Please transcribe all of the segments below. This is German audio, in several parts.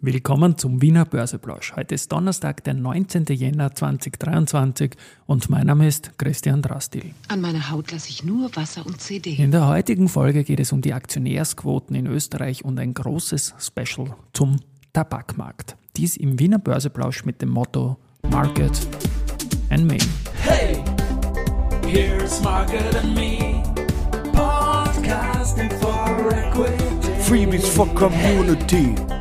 Willkommen zum Wiener Börseplausch. Heute ist Donnerstag, der 19. Jänner 2023 und mein Name ist Christian Drastil. An meiner Haut lasse ich nur Wasser und CD. In der heutigen Folge geht es um die Aktionärsquoten in Österreich und ein großes Special zum Tabakmarkt. Dies im Wiener Börseplausch mit dem Motto Market and Me. Hey, here's Market and Me. Podcasting for Equity. Freebies for Community. Ja.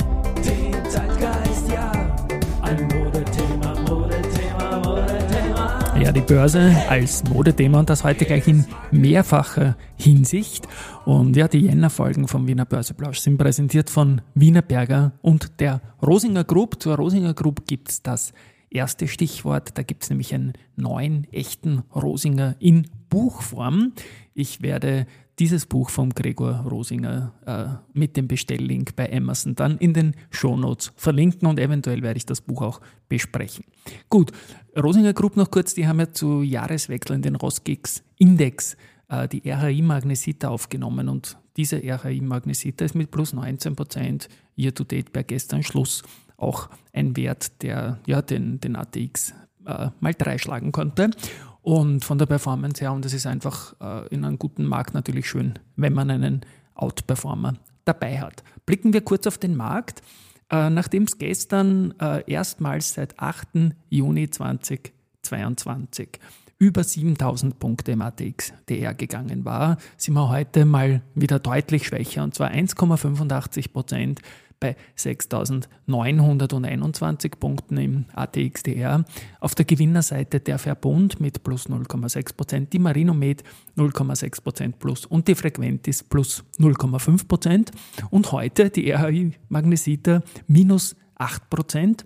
Ein Modethema, Modethema, Modethema. Ja, die Börse als Modethema und das heute gleich in mehrfacher Hinsicht. Und ja, die Jänner-Folgen vom Wiener Börseplausch sind präsentiert von Wiener Berger und der Rosinger Group. Zur Rosinger Group gibt's das erste Stichwort. Da gibt's nämlich einen neuen, echten Rosinger in Buchform. Ich werde dieses Buch vom Gregor Rosinger äh, mit dem Bestelllink bei Amazon dann in den Shownotes verlinken und eventuell werde ich das Buch auch besprechen. Gut, Rosinger Group noch kurz, die haben ja zu Jahreswechsel in den Rosgex Index äh, die RHI Magnesita aufgenommen und diese RHI Magnesita ist mit plus 19% year to date bei gestern Schluss auch ein Wert, der ja den, den ATX äh, mal drei schlagen konnte. Und von der Performance her, und das ist einfach äh, in einem guten Markt natürlich schön, wenn man einen Outperformer dabei hat. Blicken wir kurz auf den Markt. Äh, Nachdem es gestern äh, erstmals seit 8. Juni 2022 über 7000 Punkte im ATX DR gegangen war, sind wir heute mal wieder deutlich schwächer und zwar 1,85 Prozent bei 6.921 Punkten im ATXDR. Auf der Gewinnerseite der Verbund mit plus 0,6%, die Marinomed 0,6% plus und die Frequentis plus 0,5%. Und heute die RHI Magnesita minus 8%,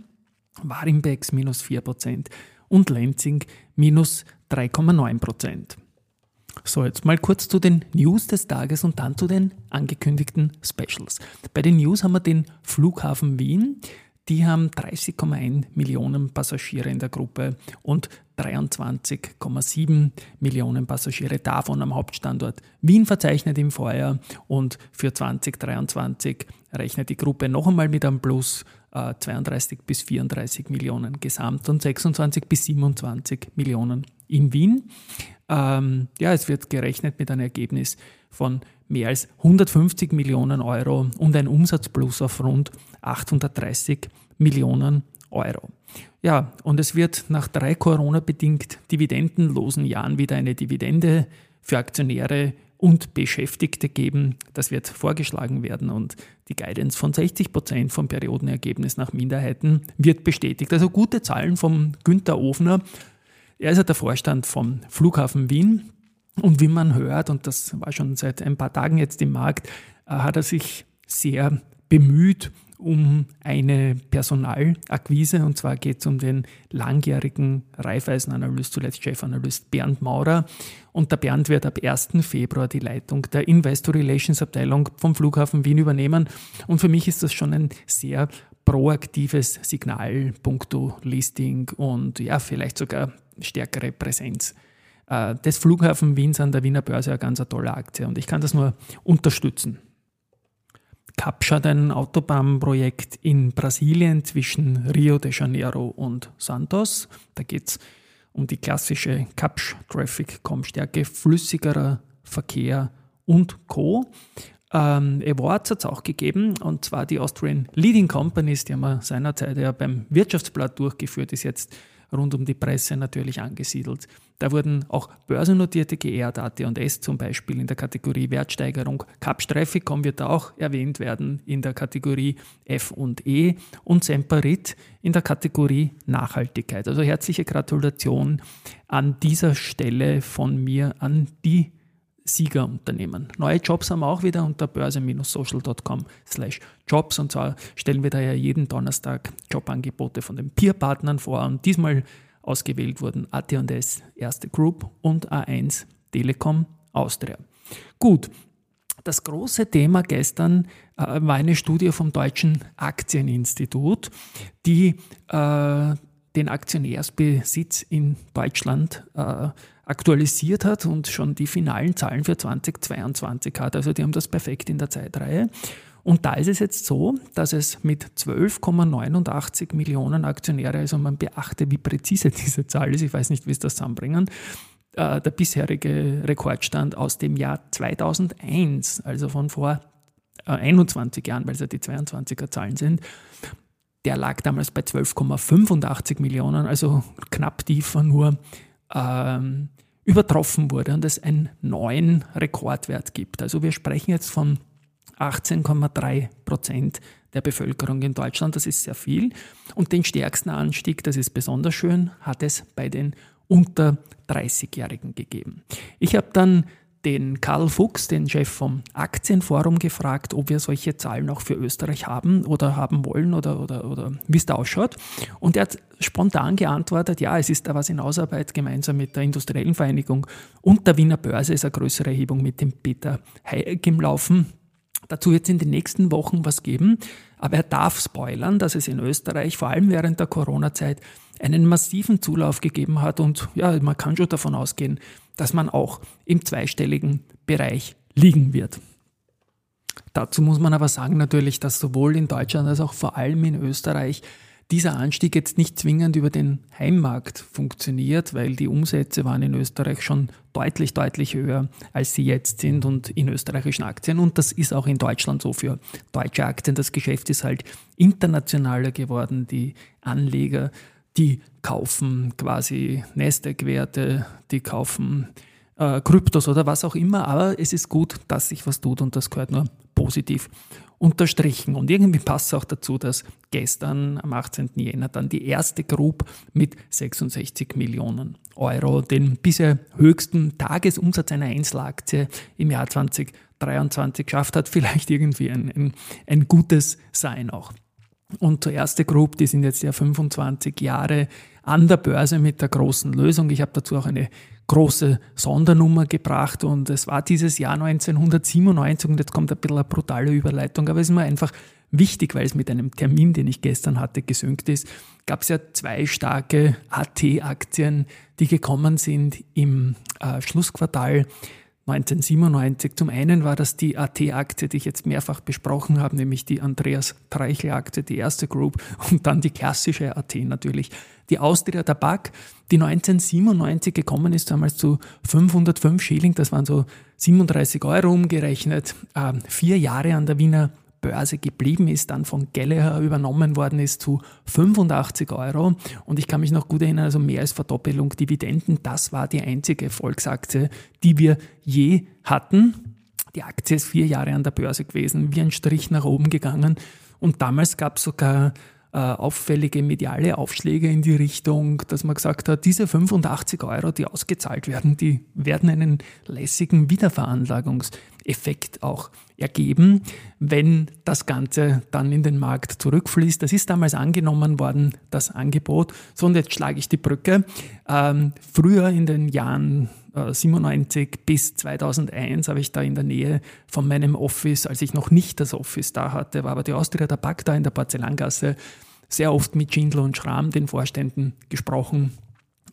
Warimbex minus 4% und Lenzing minus 3,9%. So, jetzt mal kurz zu den News des Tages und dann zu den angekündigten Specials. Bei den News haben wir den Flughafen Wien. Die haben 30,1 Millionen Passagiere in der Gruppe und 23,7 Millionen Passagiere davon am Hauptstandort Wien verzeichnet im Vorjahr und für 2023 rechnet die Gruppe noch einmal mit einem Plus 32 äh, bis 34 Millionen gesamt und 26 bis 27 Millionen in Wien. Ähm, ja, es wird gerechnet mit einem Ergebnis von mehr als 150 Millionen Euro und ein Umsatzplus auf rund 830 Millionen Euro. Ja, und es wird nach drei Corona-bedingt dividendenlosen Jahren wieder eine Dividende für Aktionäre und Beschäftigte geben. Das wird vorgeschlagen werden und die Guidance von 60 Prozent vom Periodenergebnis nach Minderheiten wird bestätigt. Also gute Zahlen vom Günther Ofner. Er ist ja der Vorstand vom Flughafen Wien. Und wie man hört, und das war schon seit ein paar Tagen jetzt im Markt, äh, hat er sich sehr bemüht um eine Personalakquise. Und zwar geht es um den langjährigen Raiffeisenanalyst, zuletzt Chefanalyst Bernd Maurer. Und der Bernd wird ab 1. Februar die Leitung der Investor Relations Abteilung vom Flughafen Wien übernehmen. Und für mich ist das schon ein sehr proaktives Signal puncto Listing und ja, vielleicht sogar stärkere Präsenz äh, des Flughafen Wiens an der Wiener Börse eine ganz tolle Aktie und ich kann das nur unterstützen. Capscha hat ein Autobahnprojekt in Brasilien zwischen Rio de Janeiro und Santos. Da geht es um die klassische Capsch Traffic, Kommstärke, flüssigerer Verkehr und Co. Ähm, Awards hat es auch gegeben, und zwar die Austrian Leading Companies, die haben wir seinerzeit ja beim Wirtschaftsblatt durchgeführt, ist jetzt rund um die Presse natürlich angesiedelt. Da wurden auch börsennotierte geehrt, AT&S zum Beispiel in der Kategorie Wertsteigerung. Capsch Trafficom wird auch erwähnt werden in der Kategorie F und E und Semperit in der Kategorie Nachhaltigkeit. Also herzliche Gratulation an dieser Stelle von mir an die Siegerunternehmen. Neue Jobs haben wir auch wieder unter börse-social.com slash Jobs und zwar stellen wir da ja jeden Donnerstag Jobangebote von den Peerpartnern vor und diesmal ausgewählt wurden AT&S Erste Group und A1 Telekom Austria. Gut, das große Thema gestern äh, war eine Studie vom Deutschen Aktieninstitut, die äh, den Aktionärsbesitz in Deutschland äh, aktualisiert hat und schon die finalen Zahlen für 2022 hat. Also die haben das perfekt in der Zeitreihe. Und da ist es jetzt so, dass es mit 12,89 Millionen Aktionäre, also man beachte, wie präzise diese Zahl ist, ich weiß nicht, wie es das zusammenbringen, äh, der bisherige Rekordstand aus dem Jahr 2001, also von vor äh, 21 Jahren, weil es ja die 22er Zahlen sind, der lag damals bei 12,85 Millionen, also knapp tiefer nur ähm, übertroffen wurde und es einen neuen Rekordwert gibt. Also wir sprechen jetzt von 18,3 Prozent der Bevölkerung in Deutschland. Das ist sehr viel. Und den stärksten Anstieg, das ist besonders schön, hat es bei den unter 30-Jährigen gegeben. Ich habe dann den Karl Fuchs, den Chef vom Aktienforum, gefragt, ob wir solche Zahlen auch für Österreich haben oder haben wollen oder, oder, oder wie es da ausschaut. Und er hat spontan geantwortet, ja, es ist da was in Ausarbeit gemeinsam mit der Industriellen Vereinigung und der Wiener Börse ist eine größere Erhebung mit dem Peter Hayek im Laufen. Dazu wird es in den nächsten Wochen was geben, aber er darf spoilern, dass es in Österreich vor allem während der Corona-Zeit einen massiven Zulauf gegeben hat und ja, man kann schon davon ausgehen, dass man auch im zweistelligen Bereich liegen wird. Dazu muss man aber sagen natürlich, dass sowohl in Deutschland als auch vor allem in Österreich dieser Anstieg jetzt nicht zwingend über den Heimmarkt funktioniert, weil die Umsätze waren in Österreich schon deutlich, deutlich höher, als sie jetzt sind und in österreichischen Aktien. Und das ist auch in Deutschland so für deutsche Aktien. Das Geschäft ist halt internationaler geworden. Die Anleger die kaufen quasi Nasdaq-Werte, die kaufen äh, Kryptos oder was auch immer, aber es ist gut, dass sich was tut und das gehört nur positiv unterstrichen. Und irgendwie passt es auch dazu, dass gestern am 18. Jänner dann die erste Group mit 66 Millionen Euro den bisher höchsten Tagesumsatz einer Einzelaktie im Jahr 2023 geschafft hat. Vielleicht irgendwie ein, ein, ein gutes Sein auch. Und zur erste Group, die sind jetzt ja 25 Jahre an der Börse mit der großen Lösung. Ich habe dazu auch eine große Sondernummer gebracht und es war dieses Jahr 1997 und jetzt kommt ein bisschen eine brutale Überleitung, aber es ist mir einfach wichtig, weil es mit einem Termin, den ich gestern hatte, gesünkt ist, gab es ja zwei starke AT-Aktien, die gekommen sind im äh, Schlussquartal 1997. Zum einen war das die AT-Aktie, die ich jetzt mehrfach besprochen habe, nämlich die Andreas Treichel-Aktie, die erste Group und dann die klassische AT natürlich. Die Austria Tabak, die 1997 gekommen ist, damals zu 505 Schilling, das waren so 37 Euro umgerechnet, äh, vier Jahre an der Wiener Börse geblieben ist, dann von Gallagher übernommen worden ist zu 85 Euro. Und ich kann mich noch gut erinnern, also mehr als Verdoppelung Dividenden. Das war die einzige Volksaktie, die wir je hatten. Die Aktie ist vier Jahre an der Börse gewesen, wie ein Strich nach oben gegangen. Und damals gab es sogar äh, auffällige mediale Aufschläge in die Richtung, dass man gesagt hat, diese 85 Euro, die ausgezahlt werden, die werden einen lässigen Wiederveranlagungseffekt auch ergeben, wenn das Ganze dann in den Markt zurückfließt. Das ist damals angenommen worden, das Angebot. So, und jetzt schlage ich die Brücke. Ähm, früher in den Jahren 97 äh, bis 2001 habe ich da in der Nähe von meinem Office, als ich noch nicht das Office da hatte, war aber die Austria Tabak da in der Porzellangasse, sehr oft mit Schindler und Schramm, den Vorständen, gesprochen.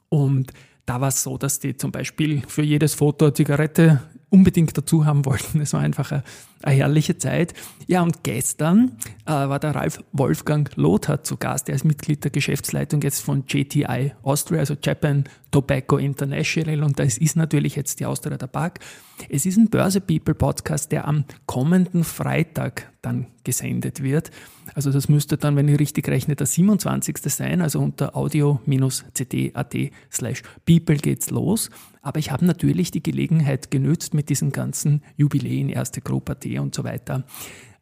Und da war es so, dass die zum Beispiel für jedes Foto eine Zigarette unbedingt dazu haben wollten. Es war einfach eine, eine, herrliche Zeit. Ja, und gestern äh, war der Ralf Wolfgang Lothar zu Gast. Er ist Mitglied der Geschäftsleitung jetzt von JTI Austria, also Japan Tobacco International. Und das ist natürlich jetzt die Austria Tabak. Es ist ein Börse People Podcast, der am kommenden Freitag dann gesendet wird. Also das müsste dann, wenn ich richtig rechne, der 27. sein. Also unter audio-cd.at slash people geht's los. Aber ich habe natürlich die Gelegenheit genützt mit diesen ganzen Jubiläen, erste Gruppe AT und so weiter,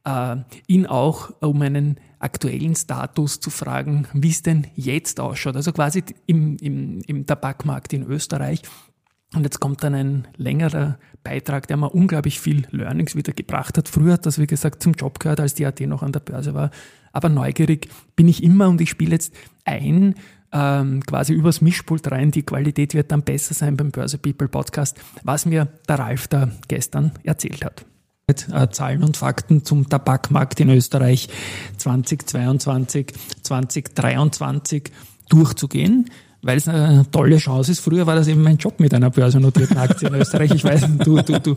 äh, ihn auch um einen aktuellen Status zu fragen, wie es denn jetzt ausschaut. Also quasi im, im, im Tabakmarkt in Österreich. Und jetzt kommt dann ein längerer Beitrag, der mir unglaublich viel Learnings wieder gebracht hat. Früher hat das, wie gesagt, zum Job gehört, als die AT noch an der Börse war. Aber neugierig bin ich immer und ich spiele jetzt ein, ähm, quasi übers Mischpult rein. Die Qualität wird dann besser sein beim Börse People Podcast, was mir der Ralf da gestern erzählt hat. Äh, Zahlen und Fakten zum Tabakmarkt in Österreich 2022, 2023 durchzugehen. weil es eine tolle Chance ist. Früher war das eben mein Job mit einer börsennotierten Aktie in Österreich. Ich weiß, du, du, du,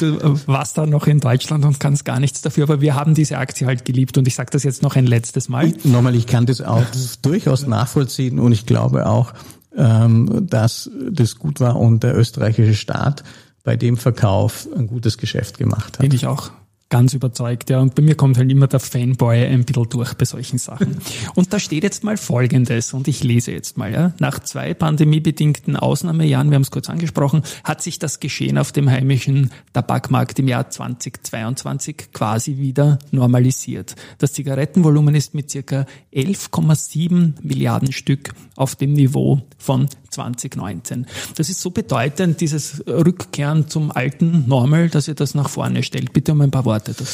du warst da noch in Deutschland und kannst gar nichts dafür, aber wir haben diese Aktie halt geliebt und ich sage das jetzt noch ein letztes Mal. Ich, nochmal, ich kann das auch durchaus nachvollziehen und ich glaube auch, ähm, dass das gut war und der österreichische Staat bei dem Verkauf ein gutes Geschäft gemacht hat. Bin ich auch ganz überzeugt, ja. Und bei mir kommt halt immer der Fanboy ein bisschen durch bei solchen Sachen. Und da steht jetzt mal Folgendes, und ich lese jetzt mal, ja. Nach zwei pandemiebedingten Ausnahmejahren, wir haben es kurz angesprochen, hat sich das Geschehen auf dem heimischen Tabakmarkt im Jahr 2022 quasi wieder normalisiert. Das Zigarettenvolumen ist mit circa 11,7 Milliarden Stück auf dem Niveau von 2019. Das ist so bedeutend, dieses Rückkehren zum alten Normal, dass ihr das nach vorne stellt. Bitte um ein paar Worte dazu.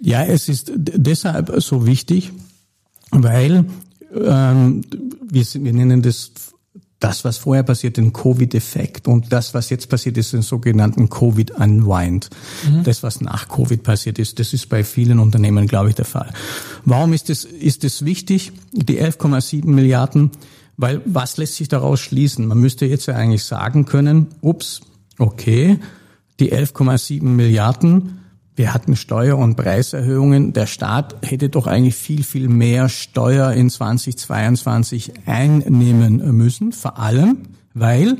Ja, es ist deshalb so wichtig, weil ähm, wir, wir nennen das das, was vorher passiert, den Covid-Effekt und das, was jetzt passiert, ist den sogenannten Covid-Unwind. Das, was nach Covid passiert ist, das ist bei vielen Unternehmen, glaube ich, der Fall. Warum ist es ist es wichtig, die 11,7 Milliarden? Weil was lässt sich daraus schließen? Man müsste jetzt ja eigentlich sagen können, ups, okay, die 11,7 Milliarden, wir hatten Steuer- und Preiserhöhungen. Der Staat hätte doch eigentlich viel, viel mehr Steuer in 2022 einnehmen müssen. Vor allem, weil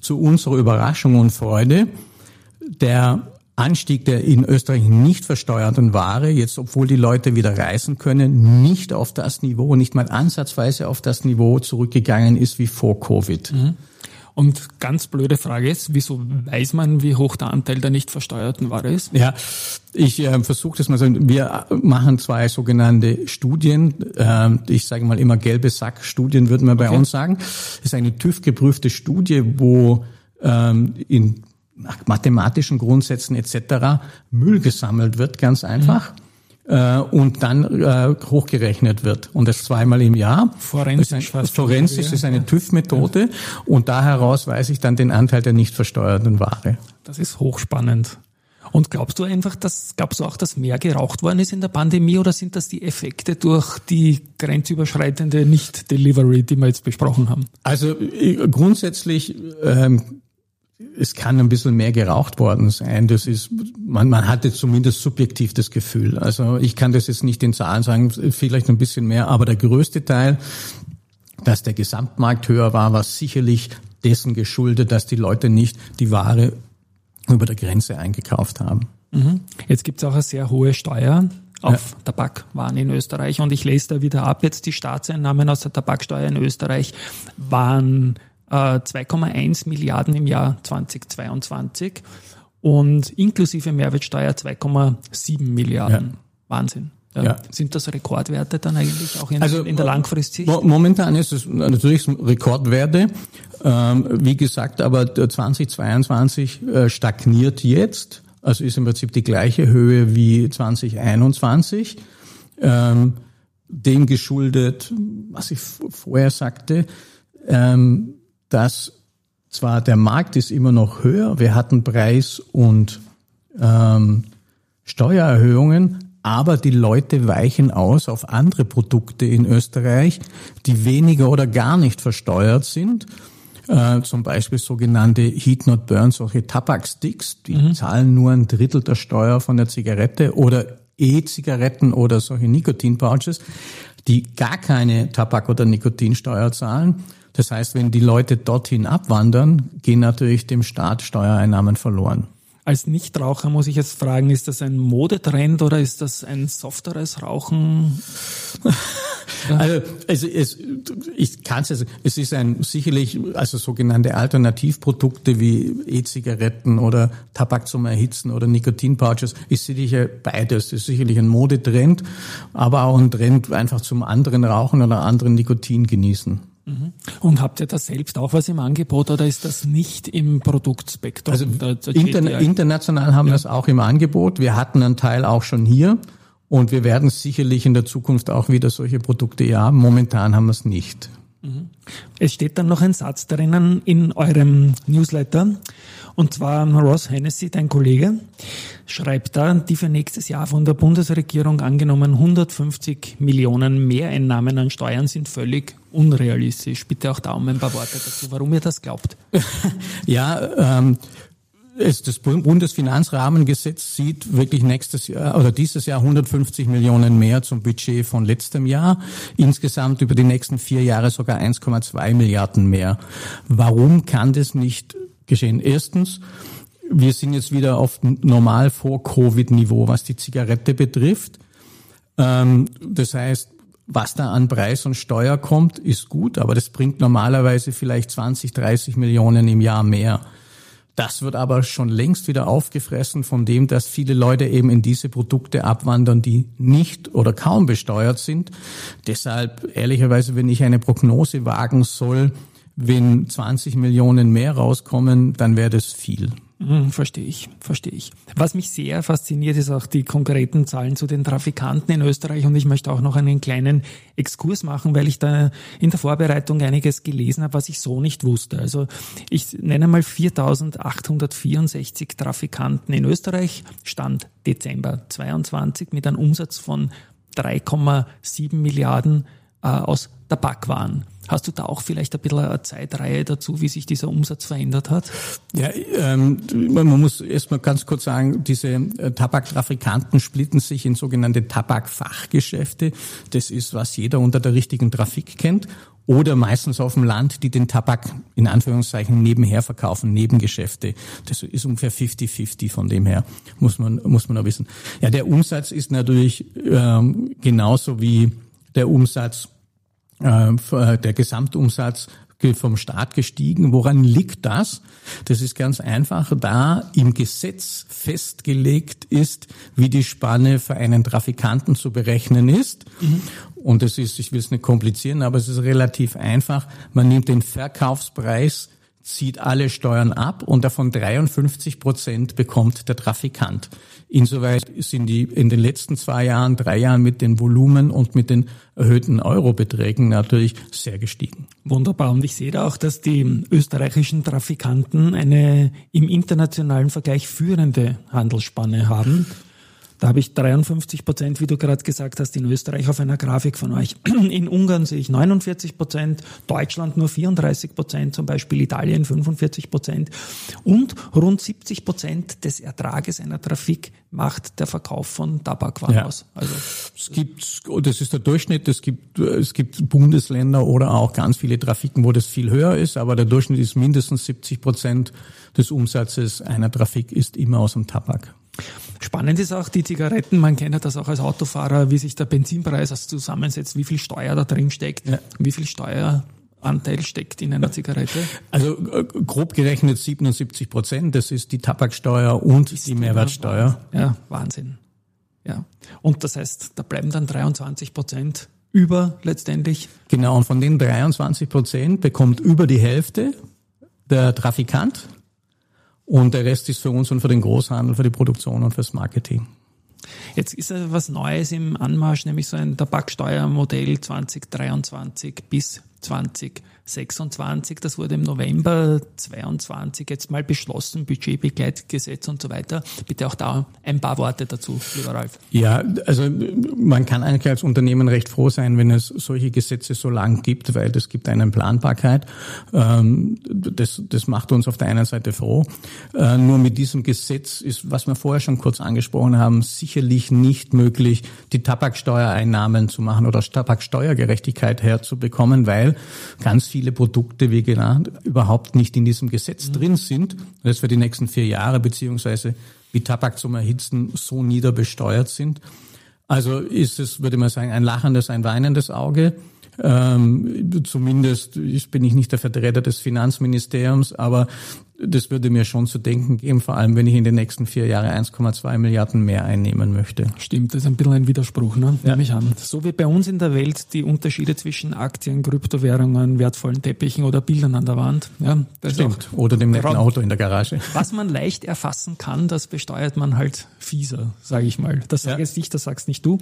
zu unserer Überraschung und Freude der Anstieg der in Österreich nicht versteuerten Ware, jetzt obwohl die Leute wieder reisen können, nicht auf das Niveau, nicht mal ansatzweise auf das Niveau zurückgegangen ist wie vor Covid. Und ganz blöde Frage ist, wieso weiß man, wie hoch der Anteil der nicht versteuerten Ware ist? Ja, ich äh, versuche das mal so. Wir machen zwei sogenannte Studien. Äh, ich sage mal immer gelbe Sack-Studien, würden wir bei Okay. uns sagen. Das ist eine TÜV-geprüfte Studie, wo ähm, in mathematischen Grundsätzen etc. Müll gesammelt wird, ganz einfach. Äh, und dann äh, hochgerechnet wird. Und das zweimal im Jahr. Forensisch ist ein. Forensisch ist eine TÜV-Methode. Und da heraus weiß ich dann den Anteil der nicht versteuerten Ware. Das ist hochspannend. Und glaubst du einfach, dass, glaubst du auch, dass mehr geraucht worden ist in der Pandemie oder sind das die Effekte durch die grenzüberschreitende Nicht-Delivery, die wir jetzt besprochen haben? Also äh, grundsätzlich, ähm, es kann ein bisschen mehr geraucht worden sein. Das ist, man, man hatte zumindest subjektiv das Gefühl. Also ich kann das jetzt nicht in Zahlen sagen, vielleicht ein bisschen mehr, aber der größte Teil, dass der Gesamtmarkt höher war, war sicherlich dessen geschuldet, dass die Leute nicht die Ware über der Grenze eingekauft haben. Jetzt gibt es auch eine sehr hohe Steuer auf Tabakwaren in Österreich und ich lese da wieder ab. Jetzt die Staatseinnahmen aus der Tabaksteuer in Österreich waren äh, 2,1 Milliarden im Jahr 2022 und inklusive Mehrwertsteuer 2,7 Milliarden. Ja. Wahnsinn. Ja. Ja. Sind das Rekordwerte dann eigentlich auch in, Also, in der Langfristsicht? Mo- Momentan ist es natürlich Rekordwerte. Ähm, wie gesagt, aber der 2022 äh, stagniert jetzt. Also ist im Prinzip die gleiche Höhe wie 2021. Ähm, dem geschuldet, was ich vorher sagte, ähm, dass zwar der Markt ist immer noch höher, wir hatten Preis- und ähm, Steuererhöhungen, aber die Leute weichen aus auf andere Produkte in Österreich, die weniger oder gar nicht versteuert sind. Äh, zum Beispiel sogenannte Heat Not Burn, solche Tabaksticks, die zahlen nur ein Drittel der Steuer von der Zigarette oder E-Zigaretten oder solche Nikotin-Pouches, die gar keine Tabak- oder Nikotinsteuer zahlen. Das heißt, wenn die Leute dorthin abwandern, gehen natürlich dem Staat Steuereinnahmen verloren. Als Nichtraucher muss ich jetzt fragen, ist das ein Modetrend oder ist das ein softeres Rauchen? Also es, es, ich kann es also, es ist ein sicherlich also sogenannte Alternativprodukte wie E-Zigaretten oder Tabak zum Erhitzen oder Nikotinpouches ist sicher beides. ist sicherlich ein Modetrend, aber auch ein Trend einfach zum anderen Rauchen oder anderen Nikotin genießen. Und habt ihr da selbst auch was im Angebot oder ist das nicht im Produktspektrum? Also interna international haben wir es auch im Angebot. Wir hatten einen Teil auch schon hier und wir werden sicherlich in der Zukunft auch wieder solche Produkte hier haben. Momentan haben wir es nicht. Es steht dann noch ein Satz drinnen in eurem Newsletter. Und zwar Ross Hennessy, dein Kollege, schreibt da, die für nächstes Jahr von der Bundesregierung angenommenen 150 Millionen Mehreinnahmen an Steuern sind völlig unrealistisch? Bitte auch da um ein paar Worte dazu, warum ihr das glaubt. Ja, ähm, es, das Bundesfinanzrahmengesetz sieht wirklich nächstes Jahr oder dieses Jahr 150 Millionen mehr zum Budget von letztem Jahr. Insgesamt über die nächsten vier Jahre sogar 1,2 Milliarden mehr. Warum kann das nicht geschehen? Erstens, wir sind jetzt wieder auf normal vor Covid-Niveau, was die Zigarette betrifft. Ähm, das heißt, was da an Preis und Steuer kommt, ist gut, aber das bringt normalerweise vielleicht 20, 30 Millionen im Jahr mehr. Das wird aber schon längst wieder aufgefressen von dem, dass viele Leute eben in diese Produkte abwandern, die nicht oder kaum besteuert sind. Deshalb, ehrlicherweise, wenn ich eine Prognose wagen soll, wenn 20 Millionen mehr rauskommen, dann wäre das viel. Hm, verstehe ich, verstehe ich. Was mich sehr fasziniert, ist auch die konkreten Zahlen zu den Trafikanten in Österreich und ich möchte auch noch einen kleinen Exkurs machen, weil ich da in der Vorbereitung einiges gelesen habe, was ich so nicht wusste. Also ich nenne mal 4.864 Trafikanten in Österreich, Stand Dezember 22 mit einem Umsatz von 3,7 Milliarden äh, aus Tabakwaren. Hast du da auch vielleicht ein bisschen eine Zeitreihe dazu, wie sich dieser Umsatz verändert hat? Ja, ähm, man muss erstmal ganz kurz sagen, diese äh, Tabaktrafikanten splitten sich in sogenannte Tabakfachgeschäfte. Das ist, was jeder unter der richtigen Trafik kennt. Oder meistens auf dem Land, die den Tabak in Anführungszeichen nebenher verkaufen, Nebengeschäfte. Das ist ungefähr 50-50 von dem her, muss man, muss man auch wissen. Ja, der Umsatz ist natürlich ähm, genauso wie der Umsatz der Gesamtumsatz vom Staat gestiegen. Woran liegt das? Das ist ganz einfach, da im Gesetz festgelegt ist, wie die Spanne für einen Trafikanten zu berechnen ist. Mhm. Und es ist, ich will es nicht komplizieren, aber es ist relativ einfach. Man nimmt den Verkaufspreis zieht alle Steuern ab und davon 53 Prozent bekommt der Trafikant. Insoweit sind die in den letzten zwei Jahren, drei Jahren mit den Volumen und mit den erhöhten Eurobeträgen natürlich sehr gestiegen. Wunderbar. Und ich sehe da auch, dass die österreichischen Trafikanten eine im internationalen Vergleich führende Handelsspanne haben. Da habe ich 53 Prozent, wie du gerade gesagt hast, in Österreich auf einer Grafik von euch. In Ungarn sehe ich 49 Prozent, Deutschland nur 34 Prozent, zum Beispiel Italien 45 Prozent. Und rund 70 Prozent des Ertrages einer Trafik macht der Verkauf von Tabakwaren ja. aus. Also es gibt, das ist der Durchschnitt. Es gibt, es gibt Bundesländer oder auch ganz viele Trafiken, wo das viel höher ist, aber der Durchschnitt ist mindestens 70 Prozent des Umsatzes einer Trafik ist immer aus dem Tabak. Spannend ist auch die Zigaretten. Man kennt ja das auch als Autofahrer, wie sich der Benzinpreis zusammensetzt, wie viel Steuer da drin steckt, ja. wie viel Steueranteil steckt in einer Zigarette? Also äh, grob gerechnet 77 Prozent. Das ist die Tabaksteuer und die, die Mehrwertsteuer. Ja, Wahnsinn. Ja. Und das heißt, da bleiben dann 23 Prozent über letztendlich. Genau. Und von den 23 Prozent bekommt über die Hälfte der Trafikant und der Rest ist für uns und für den Großhandel, für die Produktion und fürs Marketing. Jetzt ist ja was Neues im Anmarsch, nämlich so ein Tabaksteuermodell 2023 bis 2026. Das wurde im November 22 jetzt mal beschlossen, Budgetbegleitgesetz und so weiter. Bitte auch da ein paar Worte dazu, lieber Ralf. Ja, also man kann eigentlich als Unternehmen recht froh sein, wenn es solche Gesetze so lang gibt, weil das gibt einen Planbarkeit. Ähm, das, das macht uns auf der einen Seite froh. Äh, nur mit diesem Gesetz ist, was wir vorher schon kurz angesprochen haben, sicherlich nicht möglich, die Tabaksteuereinnahmen zu machen oder Tabaksteuergerechtigkeit herzubekommen, weil ganz viele Produkte, wie genannt, überhaupt nicht in diesem Gesetz mhm. drin sind, das für die nächsten vier Jahre beziehungsweise wie Tabak zum Erhitzen so nieder besteuert sind. Also ist es, würde man sagen, ein lachendes, ein weinendes Auge. Ähm, zumindest ich bin ich nicht der Vertreter des Finanzministeriums, aber das würde mir schon zu denken geben, vor allem wenn ich in den nächsten vier Jahren 1,2 Milliarden mehr einnehmen möchte. Stimmt, das ist ein bisschen ein Widerspruch, ne? Ja. nehme ich an. So wie bei uns in der Welt die Unterschiede zwischen Aktien, Kryptowährungen, wertvollen Teppichen oder Bildern an der Wand. Ja, das Stimmt, oder dem netten Auto in der Garage. Was man leicht erfassen kann, das besteuert man halt fieser, sage ich mal. Das sage ja. jetzt ich, das sagst nicht du.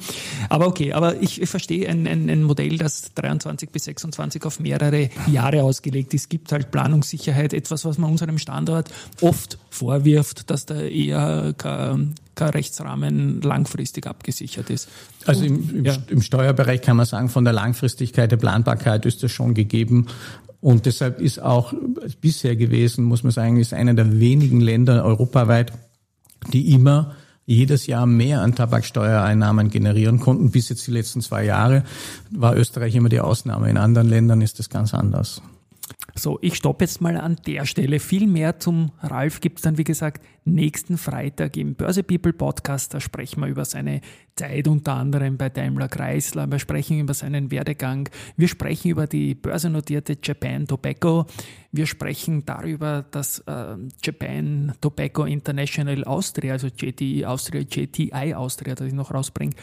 Aber okay, aber ich, ich verstehe ein, ein, ein Modell, das 23 bis 26 auf mehrere Jahre ausgelegt ist, gibt halt Planungssicherheit, etwas, was man unserem Standort oft vorwirft, dass da eher kein Rechtsrahmen langfristig abgesichert ist. Also im, im, Ja. im Steuerbereich kann man sagen, von der Langfristigkeit der Planbarkeit ist das schon gegeben. Und deshalb ist auch bisher gewesen, muss man sagen, ist einer der wenigen Länder europaweit, die immer jedes Jahr mehr an Tabaksteuereinnahmen generieren konnten. Bis jetzt die letzten zwei Jahre war Österreich immer die Ausnahme. In anderen Ländern ist das ganz anders. So, ich stoppe jetzt mal an der Stelle. Viel mehr zum Ralf gibt es dann, wie gesagt, nächsten Freitag im Börse People Podcast. Da sprechen wir über seine Zeit unter anderem bei Daimler Chrysler. Wir sprechen über seinen Werdegang. Wir sprechen über die börsennotierte Japan Tobacco. Wir sprechen darüber, dass äh, Japan Tobacco International Austria, also JTI Austria, JTI Austria, das ich noch rausbringe,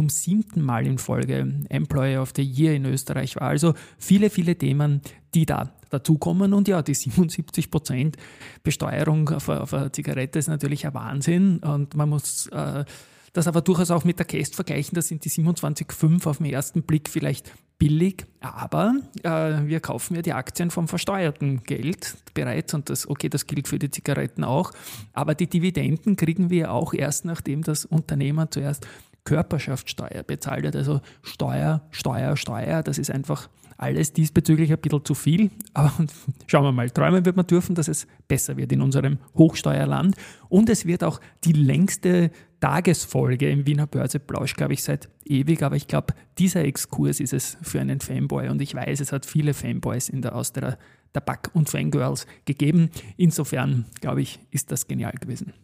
zum siebten Mal in Folge Employer of the Year in Österreich war. Also viele, viele Themen, die da dazukommen. Und ja, die 77 Prozent Besteuerung auf, auf eine Zigarette ist natürlich ein Wahnsinn. Und man muss äh, das aber durchaus auch mit der Käst vergleichen. Da sind die 27,5 auf den ersten Blick vielleicht billig, aber äh, wir kaufen ja die Aktien vom versteuerten Geld bereits und das, okay, das gilt für die Zigaretten auch, aber die Dividenden kriegen wir auch erst, nachdem das Unternehmen zuerst Körperschaftssteuer bezahlt hat. Also Steuer, Steuer, Steuer, das ist einfach alles diesbezüglich ein bisschen zu viel. Aber schauen wir mal, träumen wird man dürfen, dass es besser wird in unserem Hochsteuerland. Und es wird auch die längste Tagesfolge im Wiener Börseplausch, glaube ich, seit ewig. Aber ich glaube, dieser Exkurs ist es für einen Fanboy. Und ich weiß, es hat viele Fanboys in der Austria Tabak und Fangirls gegeben. Insofern, glaube ich, ist das genial gewesen.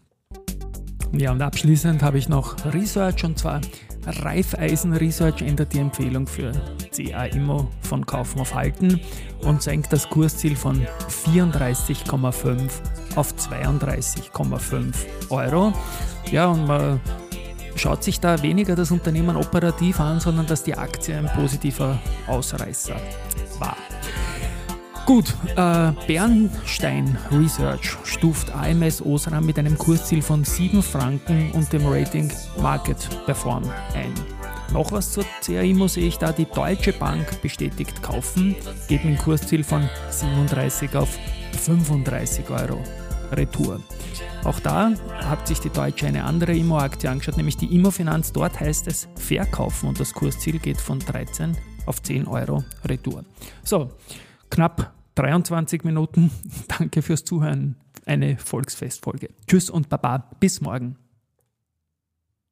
Ja, und abschließend habe ich noch Research und zwar Raiffeisen Research ändert die Empfehlung für CA Immo von Kaufen auf Halten und senkt das Kursziel von 34,5 auf 32,5 Euro. Ja, und man schaut sich da weniger das Unternehmen operativ an, sondern dass die Aktie ein positiver Ausreißer war. Gut, äh, Bernstein Research stuft AMS Osram mit einem Kursziel von 7 Franken und dem Rating Market Perform ein. Noch was zur CAIMO sehe ich da, die Deutsche Bank bestätigt kaufen, geht mit einem Kursziel von 37 auf 35 Euro Retour. Auch da hat sich die Deutsche eine andere Immo-Aktie angeschaut, nämlich die Immo-Finanz. Dort heißt es verkaufen und das Kursziel geht von 13 auf 10 Euro Retour. So, knapp 23 Minuten. Danke fürs Zuhören. Eine Volksfestfolge. Tschüss und Baba. Bis morgen.